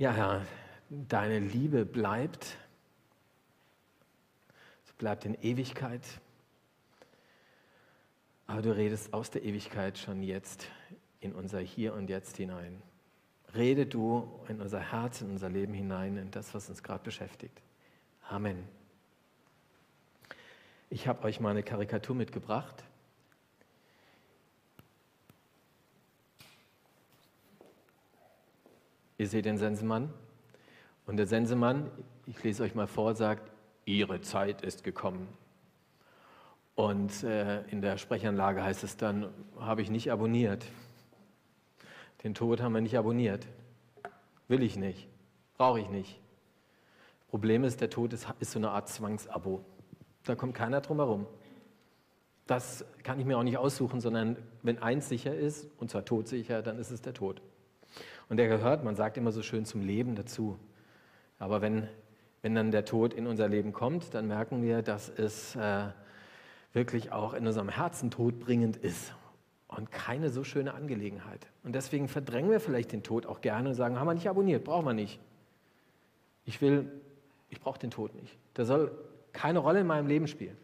Ja, Herr, deine Liebe bleibt. Sie bleibt in Ewigkeit. Aber du redest aus der Ewigkeit schon jetzt in unser Hier und Jetzt hinein. Rede du in unser Herz, in unser Leben hinein, in das, was uns gerade beschäftigt. Amen. Ich habe euch mal eine Karikatur mitgebracht. Ihr seht den Sensemann. Und der Sensemann, ich lese euch mal vor, sagt, Ihre Zeit ist gekommen. Und äh, in der Sprechanlage heißt es dann, habe ich nicht abonniert. Den Tod haben wir nicht abonniert. Will ich nicht. Brauche ich nicht. Problem ist, der Tod ist, ist so eine Art Zwangsabo. Da kommt keiner drum herum. Das kann ich mir auch nicht aussuchen, sondern wenn eins sicher ist, und zwar todsicher, dann ist es der Tod. Und der gehört, man sagt immer so schön, zum Leben dazu. Aber wenn, wenn dann der Tod in unser Leben kommt, dann merken wir, dass es äh, wirklich auch in unserem Herzen todbringend ist und keine so schöne Angelegenheit. Und deswegen verdrängen wir vielleicht den Tod auch gerne und sagen, haben wir nicht abonniert, brauchen wir nicht. Ich will, ich brauche den Tod nicht. Der soll keine Rolle in meinem Leben spielen.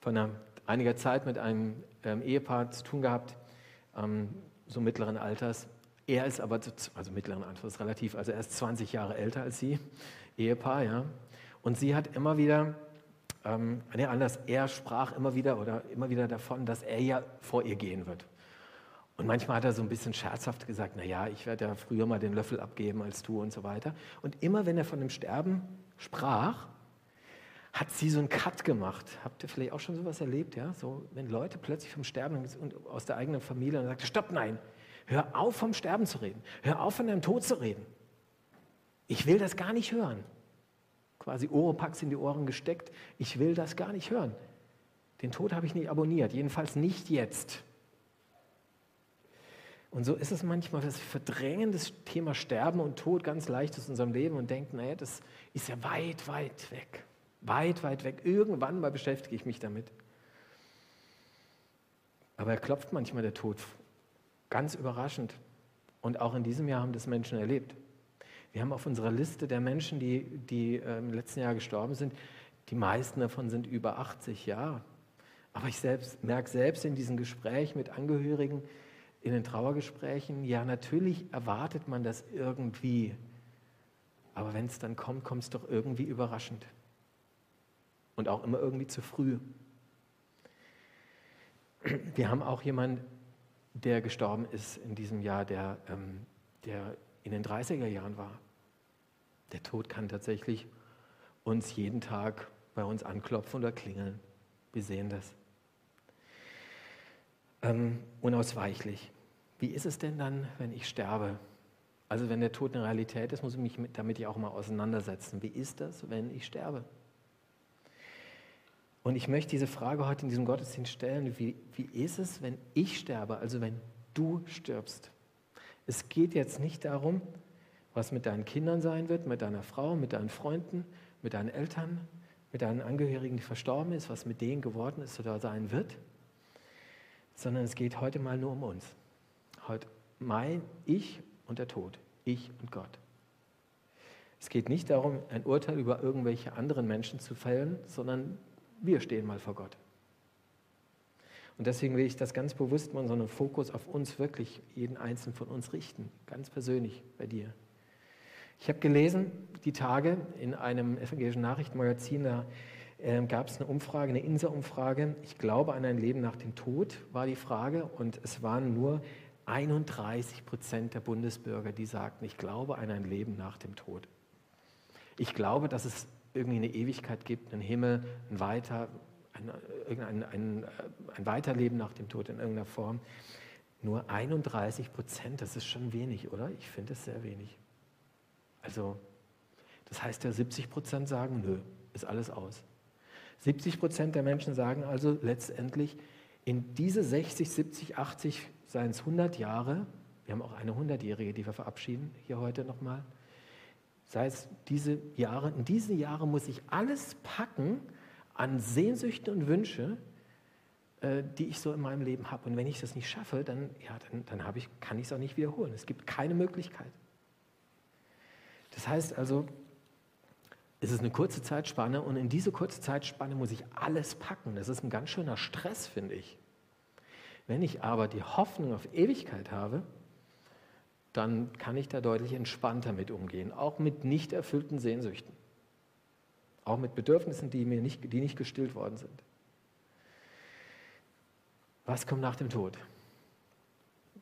Von einer, einiger Zeit mit einem ähm, Ehepaar zu tun gehabt, ähm, so mittleren Alters. Er ist aber, also mittleren Alters relativ, also er ist 20 Jahre älter als sie, Ehepaar, ja. Und sie hat immer wieder ähm, nee, anders, er sprach immer wieder oder immer wieder davon, dass er ja vor ihr gehen wird. Und manchmal hat er so ein bisschen scherzhaft gesagt, na ja, ich werde ja früher mal den Löffel abgeben als du und so weiter. Und immer wenn er von dem Sterben sprach, hat sie so einen Cut gemacht. Habt ihr vielleicht auch schon sowas erlebt, ja? So, wenn Leute plötzlich vom Sterben und aus der eigenen Familie und sagt, stopp, nein, hör auf vom Sterben zu reden, hör auf von deinem Tod zu reden. Ich will das gar nicht hören quasi Oropax in die Ohren gesteckt. Ich will das gar nicht hören. Den Tod habe ich nicht abonniert, jedenfalls nicht jetzt. Und so ist es manchmal, dass wir verdrängen das Thema Sterben und Tod ganz leicht aus unserem Leben und denken, naja, das ist ja weit, weit weg. Weit, weit weg. Irgendwann mal beschäftige ich mich damit. Aber er klopft manchmal der Tod. Ganz überraschend. Und auch in diesem Jahr haben das Menschen erlebt. Wir haben auf unserer Liste der Menschen, die, die äh, im letzten Jahr gestorben sind, die meisten davon sind über 80 Jahre. Aber ich selbst, merke selbst in diesen Gesprächen mit Angehörigen, in den Trauergesprächen, ja, natürlich erwartet man das irgendwie. Aber wenn es dann kommt, kommt es doch irgendwie überraschend. Und auch immer irgendwie zu früh. Wir haben auch jemanden, der gestorben ist in diesem Jahr, der, ähm, der in den 30er Jahren war. Der Tod kann tatsächlich uns jeden Tag bei uns anklopfen oder klingeln. Wir sehen das. Ähm, unausweichlich. Wie ist es denn dann, wenn ich sterbe? Also wenn der Tod eine Realität ist, muss ich mich damit ja auch mal auseinandersetzen. Wie ist das, wenn ich sterbe? Und ich möchte diese Frage heute in diesem Gottesdienst stellen. Wie, wie ist es, wenn ich sterbe, also wenn du stirbst? Es geht jetzt nicht darum, was mit deinen Kindern sein wird, mit deiner Frau, mit deinen Freunden, mit deinen Eltern, mit deinen Angehörigen, die verstorben ist, was mit denen geworden ist oder sein wird, sondern es geht heute mal nur um uns. Heute mein Ich und der Tod, ich und Gott. Es geht nicht darum, ein Urteil über irgendwelche anderen Menschen zu fällen, sondern wir stehen mal vor Gott. Und deswegen will ich das ganz bewusst mal so einen Fokus auf uns wirklich, jeden einzelnen von uns richten, ganz persönlich bei dir. Ich habe gelesen, die Tage in einem evangelischen Nachrichtenmagazin, da äh, gab es eine Umfrage, eine Insa-Umfrage. Ich glaube an ein Leben nach dem Tod, war die Frage. Und es waren nur 31 Prozent der Bundesbürger, die sagten, ich glaube an ein Leben nach dem Tod. Ich glaube, dass es irgendwie eine Ewigkeit gibt, einen Himmel, ein Weiter, ein, ein, ein, ein Weiterleben nach dem Tod in irgendeiner Form. Nur 31 Prozent, das ist schon wenig, oder? Ich finde es sehr wenig. Also, das heißt ja, 70 Prozent sagen, nö, ist alles aus. 70 Prozent der Menschen sagen also letztendlich, in diese 60, 70, 80, seien es 100 Jahre, wir haben auch eine 100-Jährige, die wir verabschieden hier heute nochmal, sei es diese Jahre, in diese Jahre muss ich alles packen, an Sehnsüchten und Wünsche, äh, die ich so in meinem Leben habe. Und wenn ich das nicht schaffe, dann, ja, dann, dann ich, kann ich es auch nicht wiederholen. Es gibt keine Möglichkeit. Das heißt also, es ist eine kurze Zeitspanne und in diese kurze Zeitspanne muss ich alles packen. Das ist ein ganz schöner Stress, finde ich. Wenn ich aber die Hoffnung auf Ewigkeit habe, dann kann ich da deutlich entspannter mit umgehen, auch mit nicht erfüllten Sehnsüchten, auch mit Bedürfnissen, die, mir nicht, die nicht gestillt worden sind. Was kommt nach dem Tod?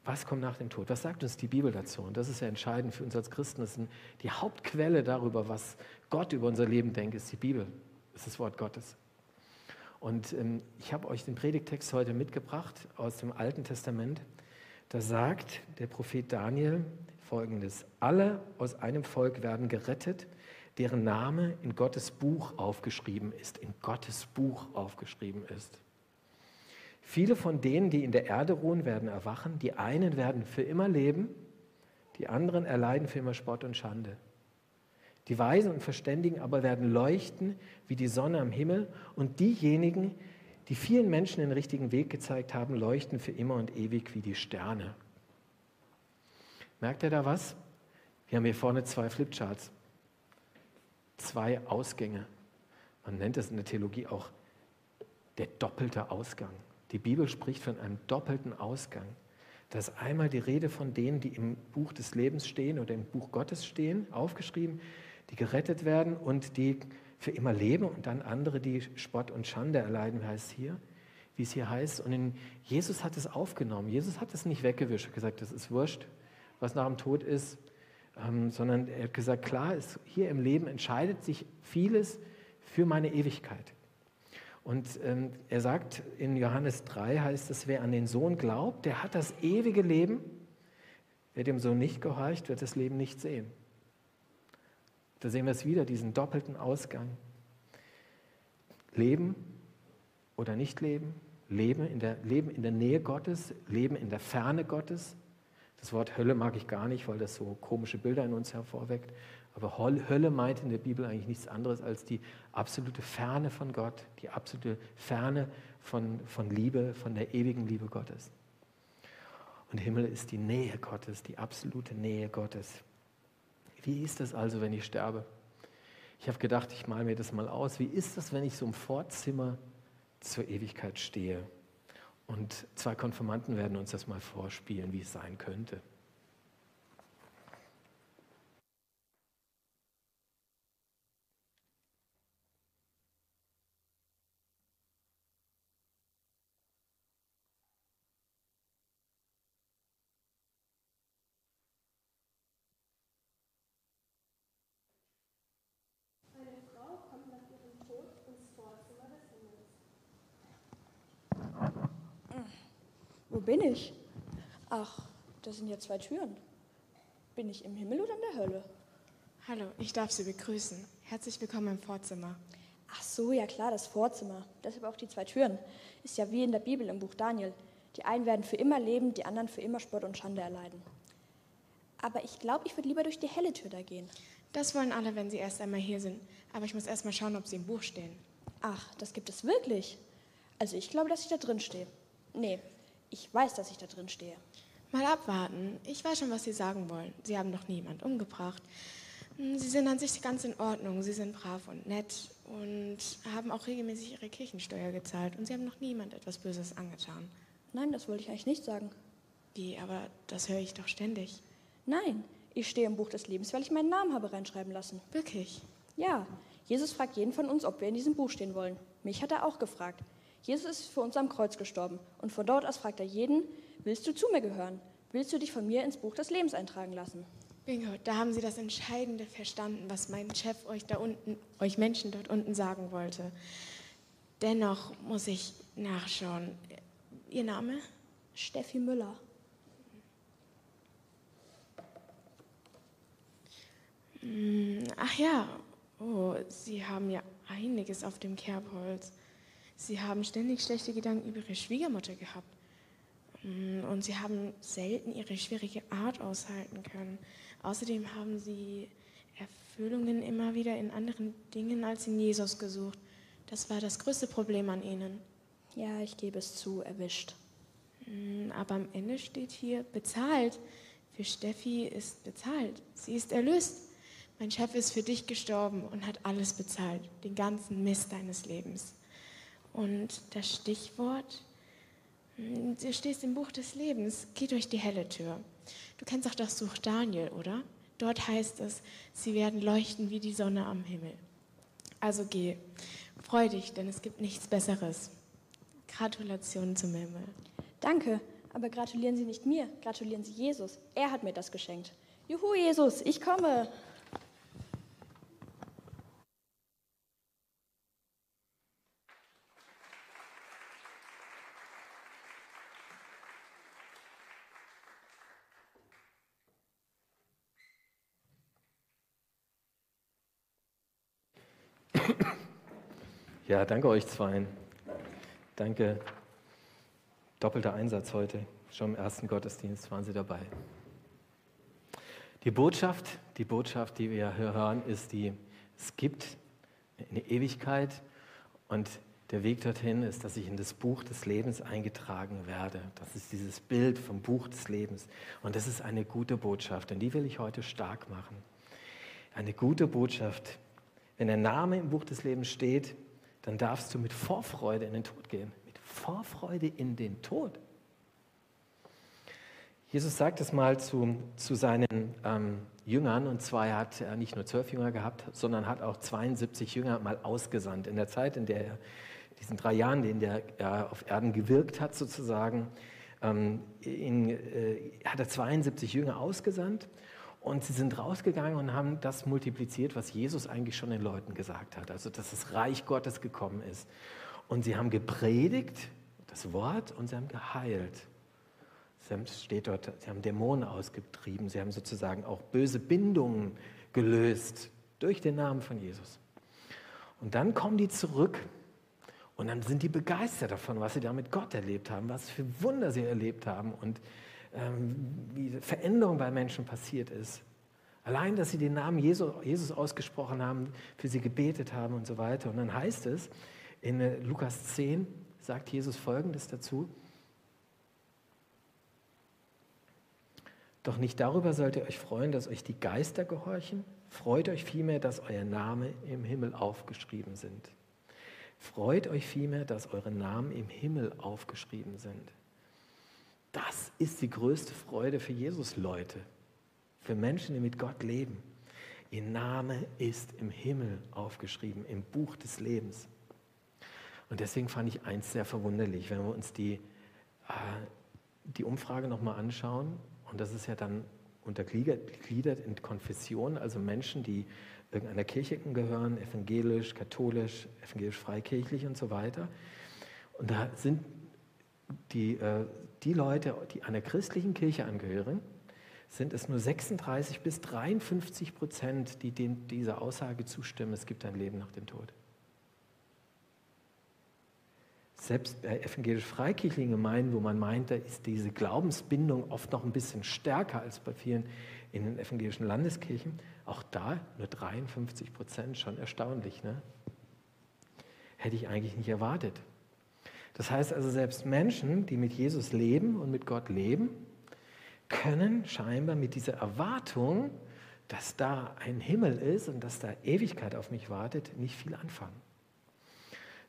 Was kommt nach dem Tod? Was sagt uns die Bibel dazu? Und das ist ja entscheidend für uns als Christen. Das ist die Hauptquelle darüber, was Gott über unser Leben denkt, ist die Bibel. Ist das Wort Gottes. Und ähm, ich habe euch den Predigtext heute mitgebracht aus dem Alten Testament. Da sagt der Prophet Daniel folgendes: Alle aus einem Volk werden gerettet, deren Name in Gottes Buch aufgeschrieben ist. In Gottes Buch aufgeschrieben ist. Viele von denen, die in der Erde ruhen, werden erwachen. Die einen werden für immer leben, die anderen erleiden für immer Spott und Schande. Die Weisen und Verständigen aber werden leuchten wie die Sonne am Himmel und diejenigen, die vielen Menschen den richtigen Weg gezeigt haben, leuchten für immer und ewig wie die Sterne. Merkt ihr da was? Wir haben hier vorne zwei Flipcharts, zwei Ausgänge. Man nennt es in der Theologie auch der doppelte Ausgang. Die Bibel spricht von einem doppelten Ausgang. Da ist einmal die Rede von denen, die im Buch des Lebens stehen oder im Buch Gottes stehen, aufgeschrieben, die gerettet werden und die für immer leben und dann andere, die Spott und Schande erleiden, heißt hier, wie es hier heißt. Und in, Jesus hat es aufgenommen. Jesus hat es nicht weggewischt, gesagt, das ist wurscht, was nach dem Tod ist, ähm, sondern er hat gesagt, klar, ist, hier im Leben entscheidet sich vieles für meine Ewigkeit. Und ähm, er sagt in Johannes 3 heißt es, wer an den Sohn glaubt, der hat das ewige Leben. Wer dem Sohn nicht gehorcht, wird das Leben nicht sehen. Da sehen wir es wieder, diesen doppelten Ausgang. Leben oder nicht leben, leben in, der, leben in der Nähe Gottes, leben in der Ferne Gottes. Das Wort Hölle mag ich gar nicht, weil das so komische Bilder in uns hervorweckt. Aber Hölle meint in der Bibel eigentlich nichts anderes als die absolute Ferne von Gott, die absolute Ferne von, von Liebe, von der ewigen Liebe Gottes. Und Himmel ist die Nähe Gottes, die absolute Nähe Gottes. Wie ist das also, wenn ich sterbe? Ich habe gedacht, ich male mir das mal aus. Wie ist das, wenn ich so im Vorzimmer zur Ewigkeit stehe? Und zwei Konfirmanten werden uns das mal vorspielen, wie es sein könnte. bin ich? Ach, das sind ja zwei Türen. Bin ich im Himmel oder in der Hölle? Hallo, ich darf Sie begrüßen. Herzlich willkommen im Vorzimmer. Ach so, ja klar, das Vorzimmer. Deshalb auch die zwei Türen. Ist ja wie in der Bibel im Buch Daniel. Die einen werden für immer leben, die anderen für immer Spott und Schande erleiden. Aber ich glaube, ich würde lieber durch die helle Tür da gehen. Das wollen alle, wenn sie erst einmal hier sind. Aber ich muss erst mal schauen, ob sie im Buch stehen. Ach, das gibt es wirklich? Also ich glaube, dass ich da drin stehe. Nee, ich weiß, dass ich da drin stehe. Mal abwarten. Ich weiß schon, was Sie sagen wollen. Sie haben noch niemand umgebracht. Hm, Sie sind an sich ganz in Ordnung. Sie sind brav und nett und haben auch regelmäßig Ihre Kirchensteuer gezahlt. Und Sie haben noch niemand etwas Böses angetan. Nein, das wollte ich eigentlich nicht sagen. Wie, aber das höre ich doch ständig. Nein, ich stehe im Buch des Lebens, weil ich meinen Namen habe reinschreiben lassen. Wirklich? Ja, Jesus fragt jeden von uns, ob wir in diesem Buch stehen wollen. Mich hat er auch gefragt. Jesus ist für uns am Kreuz gestorben und von dort aus fragt er jeden, willst du zu mir gehören? Willst du dich von mir ins Buch des Lebens eintragen lassen? Bingo, da haben Sie das Entscheidende verstanden, was mein Chef euch da unten, euch Menschen dort unten sagen wollte. Dennoch muss ich nachschauen. Ihr Name? Steffi Müller. Hm, ach ja, oh, Sie haben ja einiges auf dem Kerbholz. Sie haben ständig schlechte Gedanken über ihre Schwiegermutter gehabt. Mm, und sie haben selten ihre schwierige Art aushalten können. Außerdem haben sie Erfüllungen immer wieder in anderen Dingen als in Jesus gesucht. Das war das größte Problem an ihnen. Ja, ich gebe es zu, erwischt. Hm, aber am Ende steht hier bezahlt. Für Steffi ist bezahlt. Sie ist erlöst. Mein Chef ist für dich gestorben und hat alles bezahlt, den ganzen Mist deines Lebens. Und das Stichwort, hm, du stehst im Buch des Lebens, geh durch die helle Tür. Du kennst auch das Buch Daniel, oder? Dort heißt es, sie werden leuchten wie die Sonne am Himmel. Also geh, freu dich, denn es gibt nichts Besseres. Gratulation zum Himmel. Danke, aber gratulieren Sie nicht mir, gratulieren Sie Jesus. Er hat mir das geschenkt. Juhu, Jesus, ich komme. Ja, danke euch zweien. Danke. Doppelter Einsatz heute. Schon im ersten Gottesdienst waren Sie dabei. Die Botschaft, die Botschaft, die wir hören, ist die, es gibt eine Ewigkeit und der Weg dorthin ist, dass ich in das Buch des Lebens eingetragen werde. Das ist dieses Bild vom Buch des Lebens. Und das ist eine gute Botschaft, und die will ich heute stark machen. Eine gute Botschaft. Wenn der Name im Buch des Lebens steht, dann darfst du mit Vorfreude in den Tod gehen. Mit Vorfreude in den Tod. Jesus sagt es mal zu, zu seinen ähm, Jüngern, und zwar er hat er nicht nur zwölf Jünger gehabt, sondern hat auch 72 Jünger mal ausgesandt. In der Zeit, in der er, diesen drei Jahren, in der er auf Erden gewirkt hat, sozusagen, ähm, in, äh, hat er 72 Jünger ausgesandt und sie sind rausgegangen und haben das multipliziert, was Jesus eigentlich schon den Leuten gesagt hat. Also, dass das Reich Gottes gekommen ist. Und sie haben gepredigt, das Wort, und sie haben geheilt. Es steht dort, sie haben Dämonen ausgetrieben, sie haben sozusagen auch böse Bindungen gelöst durch den Namen von Jesus. Und dann kommen die zurück und dann sind die begeistert davon, was sie da mit Gott erlebt haben, was für Wunder sie erlebt haben und wie Veränderung bei Menschen passiert ist. Allein, dass sie den Namen Jesus ausgesprochen haben, für sie gebetet haben und so weiter. Und dann heißt es in äh, Lukas 10, sagt Jesus Folgendes dazu. Doch nicht darüber sollt ihr euch freuen, dass euch die Geister gehorchen. Freut euch vielmehr, dass euer Name im Himmel aufgeschrieben sind. Freut euch vielmehr, dass eure Namen im Himmel aufgeschrieben sind. Das ist die größte Freude für Jesus-Leute, für Menschen, die mit Gott leben. Ihr Name ist im Himmel aufgeschrieben, im Buch des Lebens. Und deswegen fand ich eins sehr verwunderlich, wenn wir uns die, äh, die Umfrage nochmal anschauen. Und das ist ja dann untergliedert in Konfessionen, also Menschen, die irgendeiner Kirche gehören, evangelisch, katholisch, evangelisch-freikirchlich und so weiter. Und da sind die äh, die Leute, die einer christlichen Kirche angehören, sind es nur 36 bis 53 Prozent, die dem, dieser Aussage zustimmen, es gibt ein Leben nach dem Tod. Selbst bei evangelisch-freikirchlichen Gemeinden, wo man meint, da ist diese Glaubensbindung oft noch ein bisschen stärker als bei vielen in den evangelischen Landeskirchen, auch da nur 53 Prozent, schon erstaunlich. Ne? Hätte ich eigentlich nicht erwartet. Das heißt also, selbst Menschen, die mit Jesus leben und mit Gott leben, können scheinbar mit dieser Erwartung, dass da ein Himmel ist und dass da Ewigkeit auf mich wartet, nicht viel anfangen.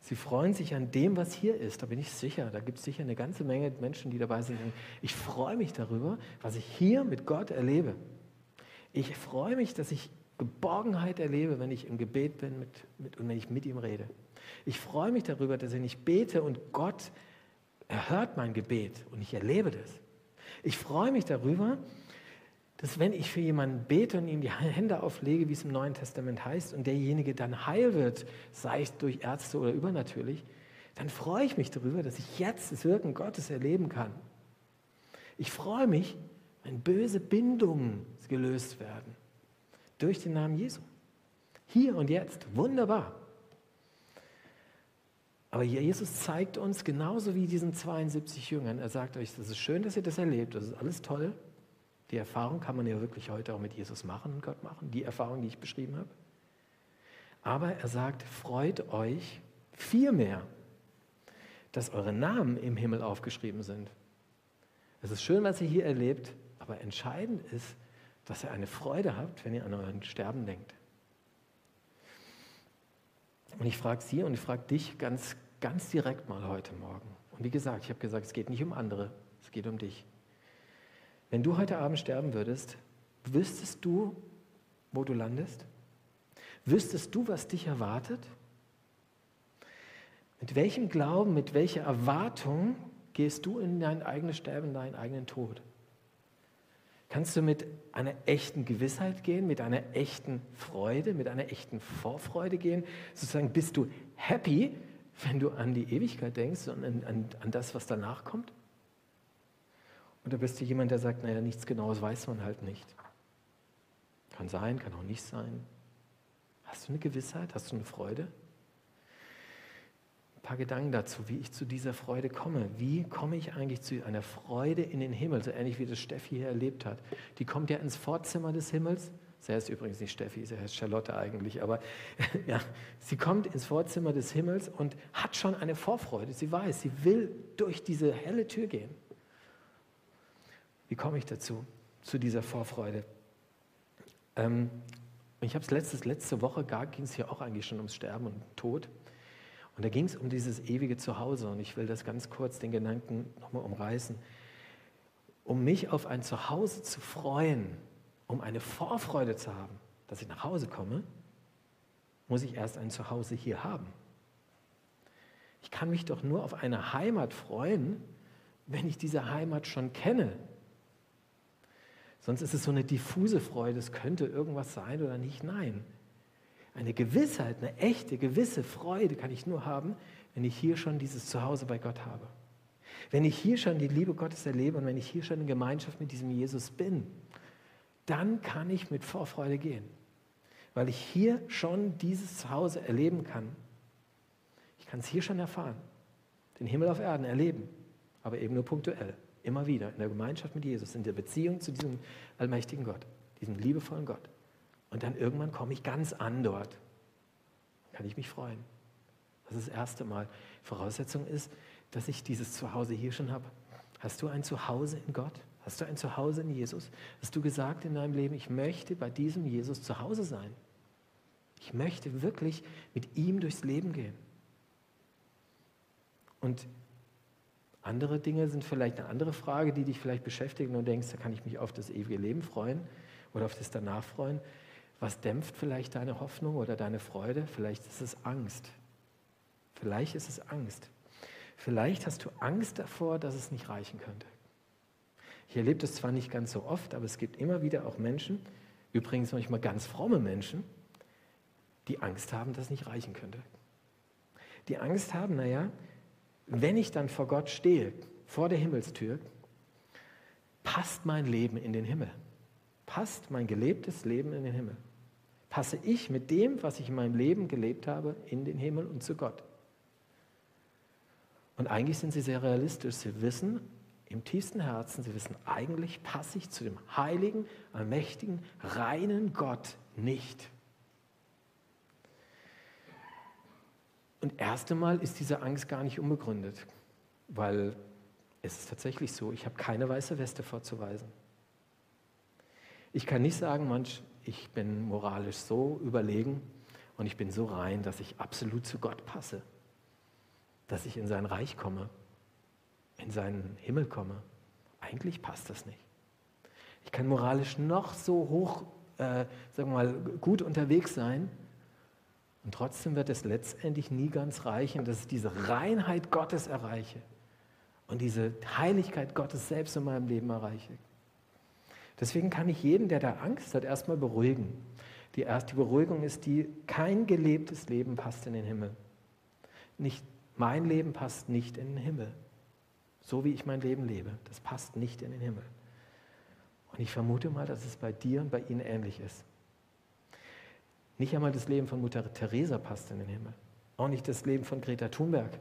Sie freuen sich an dem, was hier ist, da bin ich sicher. Da gibt es sicher eine ganze Menge Menschen, die dabei sind. Ich freue mich darüber, was ich hier mit Gott erlebe. Ich freue mich, dass ich Geborgenheit erlebe, wenn ich im Gebet bin mit, mit, und wenn ich mit ihm rede. Ich freue mich darüber, dass ich nicht bete und Gott erhört mein Gebet und ich erlebe das. Ich freue mich darüber, dass wenn ich für jemanden bete und ihm die Hände auflege, wie es im Neuen Testament heißt, und derjenige dann heil wird, sei es durch Ärzte oder übernatürlich, dann freue ich mich darüber, dass ich jetzt das Wirken Gottes erleben kann. Ich freue mich, wenn böse Bindungen gelöst werden durch den Namen Jesu. Hier und jetzt, wunderbar. Aber Jesus zeigt uns genauso wie diesen 72 Jüngern, er sagt euch, das ist schön, dass ihr das erlebt, das ist alles toll. Die Erfahrung kann man ja wirklich heute auch mit Jesus machen und Gott machen, die Erfahrung, die ich beschrieben habe. Aber er sagt, freut euch viel mehr, dass eure Namen im Himmel aufgeschrieben sind. Es ist schön, was ihr hier erlebt, aber entscheidend ist, dass ihr eine Freude habt, wenn ihr an euren Sterben denkt. Und ich frage Sie und ich frage dich ganz, ganz direkt mal heute Morgen. Und wie gesagt, ich habe gesagt, es geht nicht um andere, es geht um dich. Wenn du heute Abend sterben würdest, wüsstest du, wo du landest? Wüsstest du, was dich erwartet? Mit welchem Glauben, mit welcher Erwartung gehst du in dein eigenes Sterben, in deinen eigenen Tod? Kannst du mit einer echten Gewissheit gehen, mit einer echten Freude, mit einer echten Vorfreude gehen? Sozusagen bist du happy, wenn du an die Ewigkeit denkst und an, an, an das, was danach kommt? Oder bist du jemand, der sagt, naja, nichts Genaues weiß man halt nicht? Kann sein, kann auch nicht sein. Hast du eine Gewissheit? Hast du eine Freude? Paar Gedanken dazu, wie ich zu dieser Freude komme. Wie komme ich eigentlich zu einer Freude in den Himmel, so ähnlich wie das Steffi hier erlebt hat. Die kommt ja ins Vorzimmer des Himmels. Sie heißt übrigens nicht Steffi, sie heißt Charlotte eigentlich, aber ja, sie kommt ins Vorzimmer des Himmels und hat schon eine Vorfreude. Sie weiß, sie will durch diese helle Tür gehen. Wie komme ich dazu, zu dieser Vorfreude? Ähm, ich habe es letzte Woche, ging es hier auch eigentlich schon ums Sterben und Tod. Und da ging es um dieses ewige Zuhause. Und ich will das ganz kurz, den Gedanken nochmal umreißen. Um mich auf ein Zuhause zu freuen, um eine Vorfreude zu haben, dass ich nach Hause komme, muss ich erst ein Zuhause hier haben. Ich kann mich doch nur auf eine Heimat freuen, wenn ich diese Heimat schon kenne, Sonst ist es so eine diffuse Freude, es könnte irgendwas sein oder nicht. Nein. Eine Gewissheit, eine echte, gewisse Freude kann ich nur haben, wenn ich hier schon dieses Zuhause bei Gott habe. Wenn ich hier schon die Liebe Gottes erlebe und wenn ich hier schon in Gemeinschaft mit diesem Jesus bin, dann kann ich mit Vorfreude gehen, weil ich hier schon dieses Zuhause erleben kann. Ich kann es hier schon erfahren, den Himmel auf Erden erleben, aber eben nur punktuell. Immer wieder in der Gemeinschaft mit Jesus, in der Beziehung zu diesem allmächtigen Gott, diesem liebevollen Gott. Und dann irgendwann komme ich ganz an dort. Kann ich mich freuen. Das ist das erste Mal. Voraussetzung ist, dass ich dieses Zuhause hier schon habe. Hast du ein Zuhause in Gott? Hast du ein Zuhause in Jesus? Hast du gesagt in deinem Leben, ich möchte bei diesem Jesus zu Hause sein? Ich möchte wirklich mit ihm durchs Leben gehen. Und andere Dinge sind vielleicht eine andere Frage, die dich vielleicht beschäftigen und denkst, da kann ich mich auf das ewige Leben freuen oder auf das danach freuen. Was dämpft vielleicht deine Hoffnung oder deine Freude? Vielleicht ist es Angst. Vielleicht ist es Angst. Vielleicht hast du Angst davor, dass es nicht reichen könnte. Ich erlebe das zwar nicht ganz so oft, aber es gibt immer wieder auch Menschen, übrigens manchmal ganz fromme Menschen, die Angst haben, dass es nicht reichen könnte. Die Angst haben, naja, wenn ich dann vor Gott stehe, vor der Himmelstür, passt mein Leben in den Himmel? Passt mein gelebtes Leben in den Himmel? Passe ich mit dem, was ich in meinem Leben gelebt habe, in den Himmel und zu Gott? Und eigentlich sind sie sehr realistisch. Sie wissen im tiefsten Herzen, sie wissen, eigentlich passe ich zu dem heiligen, allmächtigen, reinen Gott nicht. Und erst einmal ist diese Angst gar nicht unbegründet, weil es ist tatsächlich so, ich habe keine weiße Weste vorzuweisen. Ich kann nicht sagen, manch, ich bin moralisch so überlegen und ich bin so rein, dass ich absolut zu Gott passe, dass ich in sein Reich komme, in seinen Himmel komme. Eigentlich passt das nicht. Ich kann moralisch noch so hoch, äh, sagen wir mal, gut unterwegs sein, und trotzdem wird es letztendlich nie ganz reichen, dass ich diese Reinheit Gottes erreiche und diese Heiligkeit Gottes selbst in meinem Leben erreiche. Deswegen kann ich jeden, der da Angst hat, erstmal beruhigen. Die erste Beruhigung ist die, kein gelebtes Leben passt in den Himmel. Nicht, mein Leben passt nicht in den Himmel. So wie ich mein Leben lebe, das passt nicht in den Himmel. Und ich vermute mal, dass es bei dir und bei Ihnen ähnlich ist. Nicht einmal das Leben von Mutter Teresa passt in den Himmel. Auch nicht das Leben von Greta Thunberg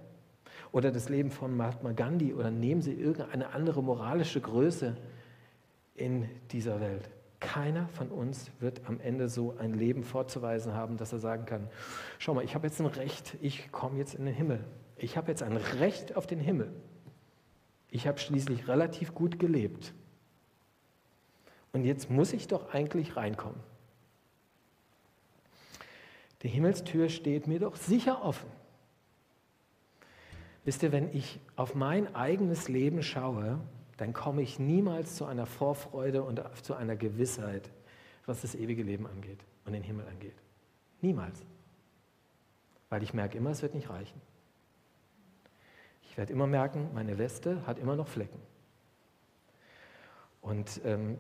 oder das Leben von Mahatma Gandhi oder nehmen Sie irgendeine andere moralische Größe in dieser Welt. Keiner von uns wird am Ende so ein Leben vorzuweisen haben, dass er sagen kann, schau mal, ich habe jetzt ein Recht, ich komme jetzt in den Himmel. Ich habe jetzt ein Recht auf den Himmel. Ich habe schließlich relativ gut gelebt. Und jetzt muss ich doch eigentlich reinkommen. Die Himmelstür steht mir doch sicher offen. Wisst ihr, wenn ich auf mein eigenes Leben schaue, dann komme ich niemals zu einer Vorfreude und zu einer Gewissheit, was das ewige Leben angeht und den Himmel angeht. Niemals. Weil ich merke immer, es wird nicht reichen. Ich werde immer merken, meine Weste hat immer noch Flecken. Und ähm,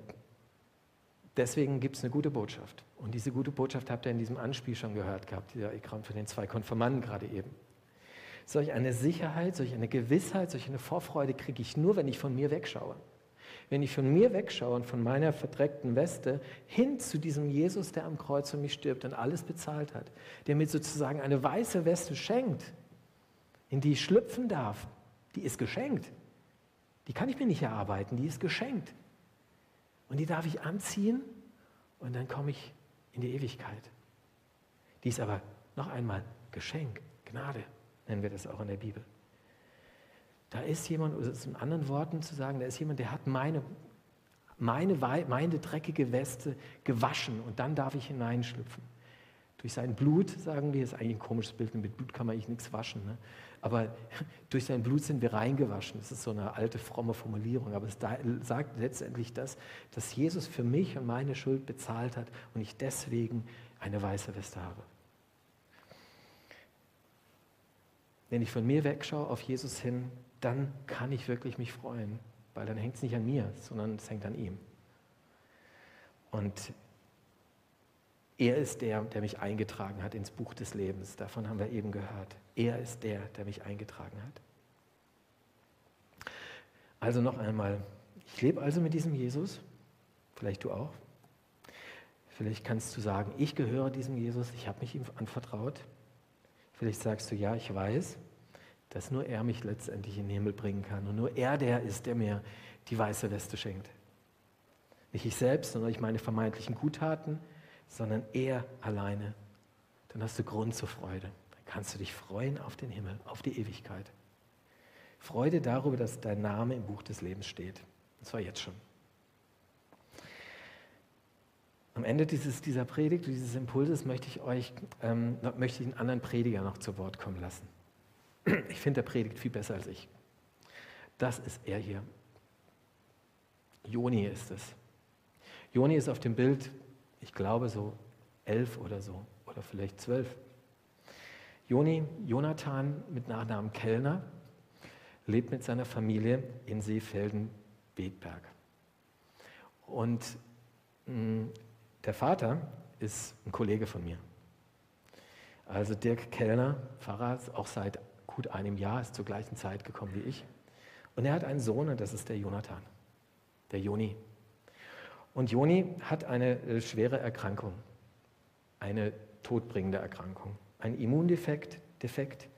deswegen gibt es eine gute Botschaft. Und diese gute Botschaft habt ihr in diesem Anspiel schon gehört gehabt, dieser Ekran von den zwei Konfirmanden gerade eben. Solch eine Sicherheit, solch eine Gewissheit, solch eine Vorfreude kriege ich nur, wenn ich von mir wegschaue. Wenn ich von mir wegschaue und von meiner verdreckten Weste hin zu diesem Jesus, der am Kreuz für mich stirbt und alles bezahlt hat, der mir sozusagen eine weiße Weste schenkt, in die ich schlüpfen darf, die ist geschenkt. Die kann ich mir nicht erarbeiten, die ist geschenkt. Und die darf ich anziehen und dann komme ich in die Ewigkeit. Die ist aber noch einmal Geschenk, Gnade nennen wir das auch in der Bibel. Da ist jemand, oder in anderen Worten zu sagen, da ist jemand, der hat meine, meine, meine dreckige Weste gewaschen und dann darf ich hineinschlüpfen. Durch sein Blut, sagen wir, ist eigentlich ein komisches Bild, mit Blut kann man eigentlich nichts waschen, ne? aber durch sein Blut sind wir reingewaschen. Das ist so eine alte, fromme Formulierung, aber es sagt letztendlich das, dass Jesus für mich und meine Schuld bezahlt hat und ich deswegen eine weiße Weste habe. Wenn ich von mir wegschaue auf Jesus hin, dann kann ich wirklich mich freuen, weil dann hängt es nicht an mir, sondern es hängt an ihm. Und er ist der, der mich eingetragen hat ins Buch des Lebens. Davon haben wir eben gehört. Er ist der, der mich eingetragen hat. Also noch einmal, ich lebe also mit diesem Jesus, vielleicht du auch. Vielleicht kannst du sagen, ich gehöre diesem Jesus, ich habe mich ihm anvertraut. Vielleicht sagst du, ja, ich weiß, dass nur er mich letztendlich in den Himmel bringen kann und nur er der ist, der mir die weiße Weste schenkt. Nicht ich selbst, sondern ich meine vermeintlichen Guttaten, sondern er alleine. Dann hast du Grund zur Freude. Dann kannst du dich freuen auf den Himmel, auf die Ewigkeit. Freude darüber, dass dein Name im Buch des Lebens steht. Und zwar jetzt schon. Am Ende dieses, dieser Predigt, dieses Impulses möchte ich euch, ähm, möchte ich einen anderen Prediger noch zu Wort kommen lassen. Ich finde, der predigt viel besser als ich. Das ist er hier. Joni ist es. Joni ist auf dem Bild, ich glaube so elf oder so, oder vielleicht zwölf. Joni, Jonathan mit Nachnamen Kellner, lebt mit seiner Familie in Seefelden-Bedberg. Und mm, der Vater ist ein Kollege von mir. Also Dirk Kellner, Pfarrer, auch seit gut einem Jahr, ist zur gleichen Zeit gekommen wie ich. Und er hat einen Sohn und das ist der Jonathan, der Joni. Und Joni hat eine äh, schwere Erkrankung, eine todbringende Erkrankung, ein Immundefekt, Defekt,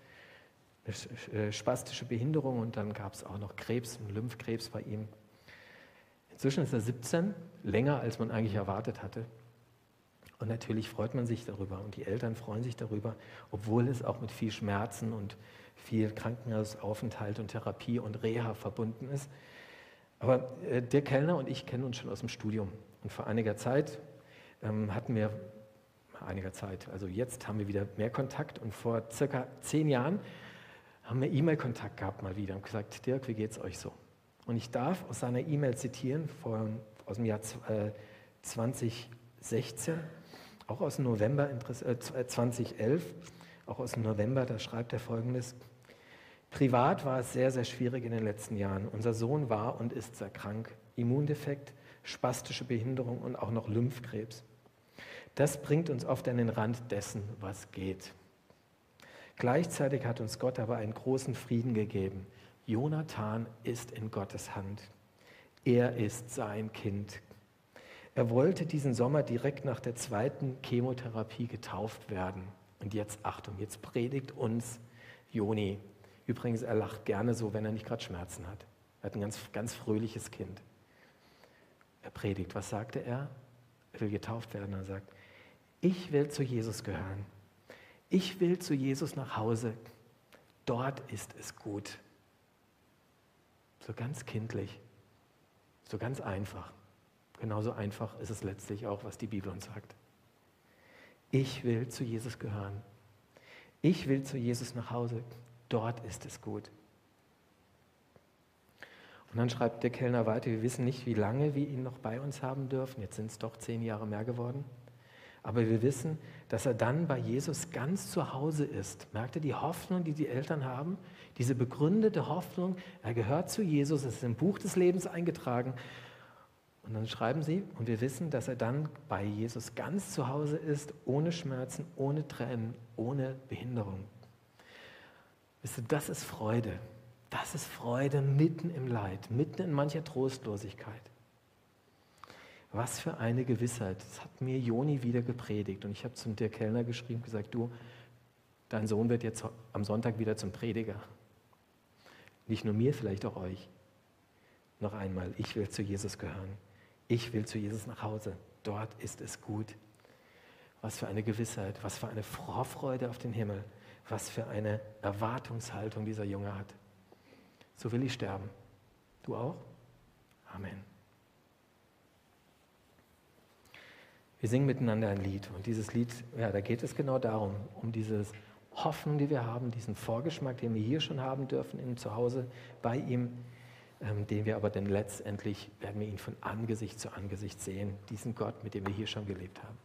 eine äh, spastische Behinderung und dann gab es auch noch Krebs, einen Lymphkrebs bei ihm. Inzwischen ist er 17, länger als man eigentlich erwartet hatte. Und natürlich freut man sich darüber und die Eltern freuen sich darüber, obwohl es auch mit viel Schmerzen und viel Krankenhausaufenthalt und Therapie und Reha verbunden ist. Aber äh, der Kellner und ich kennen uns schon aus dem Studium. Und vor einiger Zeit ähm, hatten wir, einiger Zeit, also jetzt haben wir wieder mehr Kontakt und vor circa zehn Jahren haben wir E-Mail-Kontakt gehabt mal wieder und gesagt, Dirk, wie geht es euch so? Und ich darf aus seiner E-Mail zitieren von, aus dem Jahr äh, 2016 auch aus dem November äh, 2011, auch aus dem November, da schreibt er folgendes. Privat war es sehr, sehr schwierig in den letzten Jahren. Unser Sohn war und ist sehr krank. Immundefekt, spastische Behinderung und auch noch Lymphkrebs. Das bringt uns oft an den Rand dessen, was geht. Gleichzeitig hat uns Gott aber einen großen Frieden gegeben. Jonathan ist in Gottes Hand. Er ist sein Kind. Er wollte diesen Sommer direkt nach der zweiten Chemotherapie getauft werden. Und jetzt, Achtung, jetzt predigt uns Joni. Übrigens, er lacht gerne so, wenn er nicht gerade Schmerzen hat. Er hat ein ganz, ganz fröhliches Kind. Er predigt. Was sagte er? Er will getauft werden. Er sagt, ich will zu Jesus gehören. Ich will zu Jesus nach Hause. dort ist es gut. So ganz kindlich, so ganz einfach. Genauso einfach ist es letztlich auch, was die Bibel uns sagt. Ich will zu Jesus gehören. Ich will zu Jesus nach Hause. Dort ist es gut. Und dann schreibt der Kellner weiter, wir wissen nicht, wie lange wir ihn noch bei uns haben dürfen. Jetzt sind es doch zehn Jahre mehr geworden. Aber wir wissen, dass er dann bei Jesus ganz zu Hause ist. Merkt ihr die Hoffnung, die die Eltern haben? Diese begründete Hoffnung, er gehört zu Jesus, es ist im Buch des Lebens eingetragen. Und dann schreiben sie, und wir wissen, dass er dann bei Jesus ganz zu Hause ist, ohne Schmerzen, ohne Tränen, ohne Behinderung. Wisst ihr, das ist Freude. Das ist Freude mitten im Leid, mitten in mancher Trostlosigkeit. Was für eine Gewissheit. Das hat mir Joni wieder gepredigt. Und ich habe zum Dirk Kellner geschrieben, gesagt, du, dein Sohn wird jetzt am Sonntag wieder zum Prediger. Nicht nur mir, vielleicht auch euch. Noch einmal, ich will zu Jesus gehören. Ich will zu Jesus nach Hause. Dort ist es gut. Was für eine Gewissheit, was für eine Vorfreude auf den Himmel, was für eine Erwartungshaltung dieser Junge hat. So will ich sterben. Du auch? Amen. Wir singen miteinander ein Lied und dieses Lied, ja, da geht es genau darum, um diese Hoffnung, die wir haben, diesen Vorgeschmack, den wir hier schon haben dürfen, in Zuhause bei ihm, ähm, den wir aber dann letztendlich, werden wir ihn von Angesicht zu Angesicht sehen, diesen Gott, mit dem wir hier schon gelebt haben.